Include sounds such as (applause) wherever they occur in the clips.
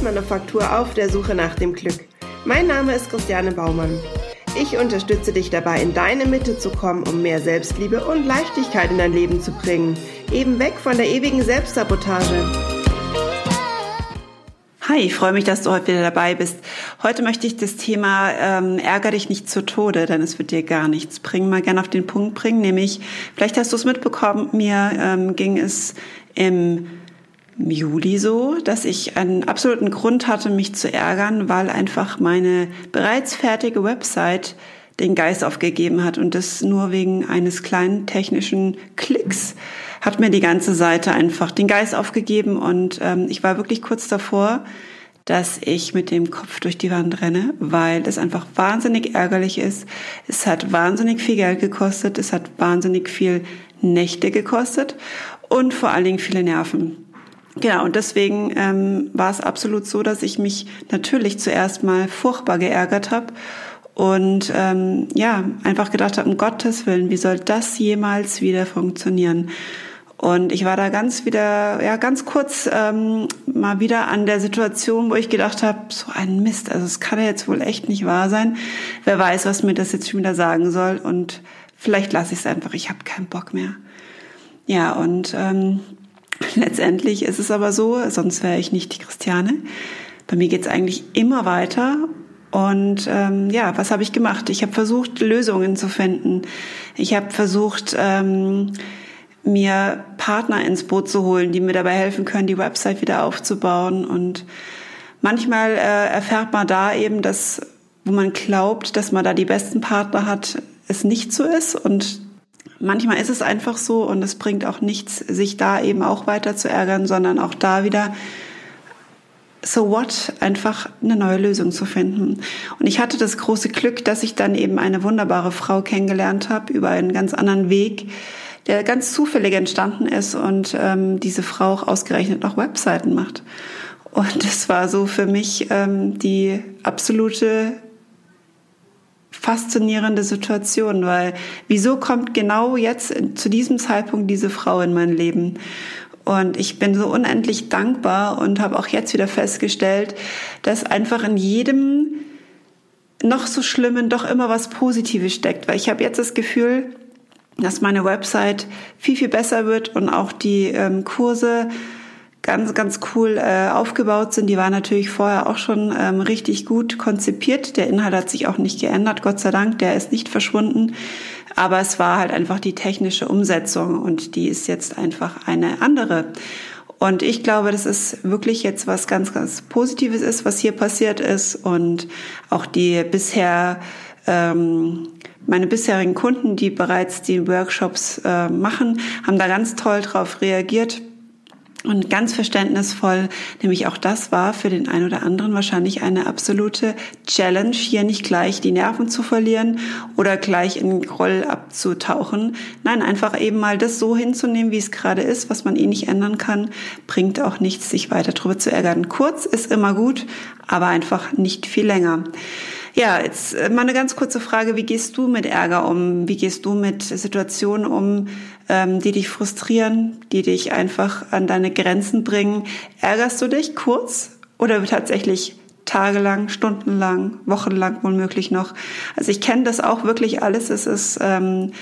Holzmanufaktur auf der Suche nach dem Glück. Mein Name ist Christiane Baumann. Ich unterstütze dich dabei, in deine Mitte zu kommen, um mehr Selbstliebe und Leichtigkeit in dein Leben zu bringen. Eben weg von der ewigen Selbstsabotage. Hi, ich freue mich, dass du heute wieder dabei bist. Heute möchte ich das Thema ähm, Ärger dich nicht zu Tode, denn es wird dir gar nichts bringen, mal gerne auf den Punkt bringen. Nämlich, vielleicht hast du es mitbekommen, mir ähm, ging es im Juli so, dass ich einen absoluten Grund hatte, mich zu ärgern, weil einfach meine bereits fertige Website den Geist aufgegeben hat und das nur wegen eines kleinen technischen Klicks hat mir die ganze Seite einfach den Geist aufgegeben und ähm, ich war wirklich kurz davor, dass ich mit dem Kopf durch die Wand renne, weil es einfach wahnsinnig ärgerlich ist. Es hat wahnsinnig viel Geld gekostet, es hat wahnsinnig viel Nächte gekostet und vor allen Dingen viele Nerven. Genau, und deswegen ähm, war es absolut so, dass ich mich natürlich zuerst mal furchtbar geärgert habe und ähm, ja, einfach gedacht habe, um Gottes Willen, wie soll das jemals wieder funktionieren? Und ich war da ganz wieder, ja, ganz kurz ähm, mal wieder an der Situation, wo ich gedacht habe, so ein Mist, also es kann ja jetzt wohl echt nicht wahr sein. Wer weiß, was mir das jetzt schon wieder sagen soll. Und vielleicht lasse ich es einfach, ich habe keinen Bock mehr. Ja, und ähm, (laughs) letztendlich ist es aber so, sonst wäre ich nicht die Christiane. Bei mir geht es eigentlich immer weiter. Und ähm, ja, was habe ich gemacht? Ich habe versucht, Lösungen zu finden. Ich habe versucht, ähm, mir Partner ins Boot zu holen, die mir dabei helfen können, die Website wieder aufzubauen. Und manchmal äh, erfährt man da eben, dass, wo man glaubt, dass man da die besten Partner hat, es nicht so ist. Und manchmal ist es einfach so und es bringt auch nichts, sich da eben auch weiter zu ärgern, sondern auch da wieder so what, einfach eine neue Lösung zu finden. Und ich hatte das große Glück, dass ich dann eben eine wunderbare Frau kennengelernt habe über einen ganz anderen Weg, der ganz zufällig entstanden ist und ähm, diese Frau auch ausgerechnet noch Webseiten macht. Und (laughs) das war so für mich ähm, die absolute faszinierende Situation, weil wieso kommt genau jetzt zu diesem Zeitpunkt diese Frau in mein Leben? Und ich bin so unendlich dankbar und habe auch jetzt wieder festgestellt, dass einfach in jedem noch so schlimmen doch immer was Positives steckt, weil ich habe jetzt das Gefühl, dass meine Website viel, viel besser wird und auch die ähm, Kurse ganz, ganz cool äh, aufgebaut sind. Die waren natürlich vorher auch schon ähm, richtig gut konzipiert. Der Inhalt hat sich auch nicht geändert, Gott sei Dank. Der ist nicht verschwunden. Aber es war halt einfach die technische Umsetzung und die ist jetzt einfach eine andere. Und ich glaube, dass es wirklich jetzt was ganz, ganz Positives ist, was hier passiert ist und auch die bisher ähm, meine bisherigen Kunden, die bereits die Workshops äh, machen, haben da ganz toll drauf reagiert und ganz verständnisvoll, nämlich auch das war für den einen oder anderen wahrscheinlich eine absolute Challenge, hier nicht gleich die Nerven zu verlieren oder gleich in Groll abzutauchen. Nein, einfach eben mal das so hinzunehmen, wie es gerade ist, was man eh nicht ändern kann, bringt auch nichts, sich weiter drüber zu ärgern. Kurz ist immer gut, aber einfach nicht viel länger. Ja, jetzt äh, mal eine ganz kurze Frage. Wie gehst du mit Ärger um? Wie gehst du mit Situationen um, ähm, die dich frustrieren, die dich einfach an deine Grenzen bringen? Ärgerst du dich kurz oder tatsächlich tagelang, stundenlang, wochenlang womöglich noch? Also ich kenne das auch wirklich alles. Es ist ähm,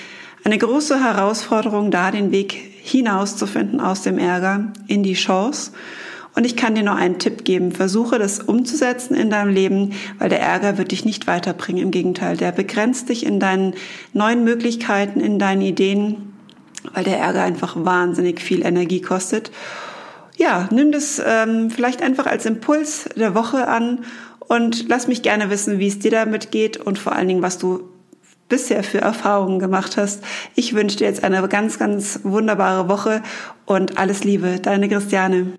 eine große Herausforderung, da den Weg hinauszufinden aus dem Ärger in die Chance. Und ich kann dir nur einen Tipp geben. Versuche das umzusetzen in deinem Leben, weil der Ärger wird dich nicht weiterbringen. Im Gegenteil, der begrenzt dich in deinen neuen Möglichkeiten, in deinen Ideen, weil der Ärger einfach wahnsinnig viel Energie kostet. Ja, nimm das ähm, vielleicht einfach als Impuls der Woche an und lass mich gerne wissen, wie es dir damit geht und vor allen Dingen, was du bisher für Erfahrungen gemacht hast. Ich wünsche dir jetzt eine ganz, ganz wunderbare Woche und alles Liebe, deine Christiane.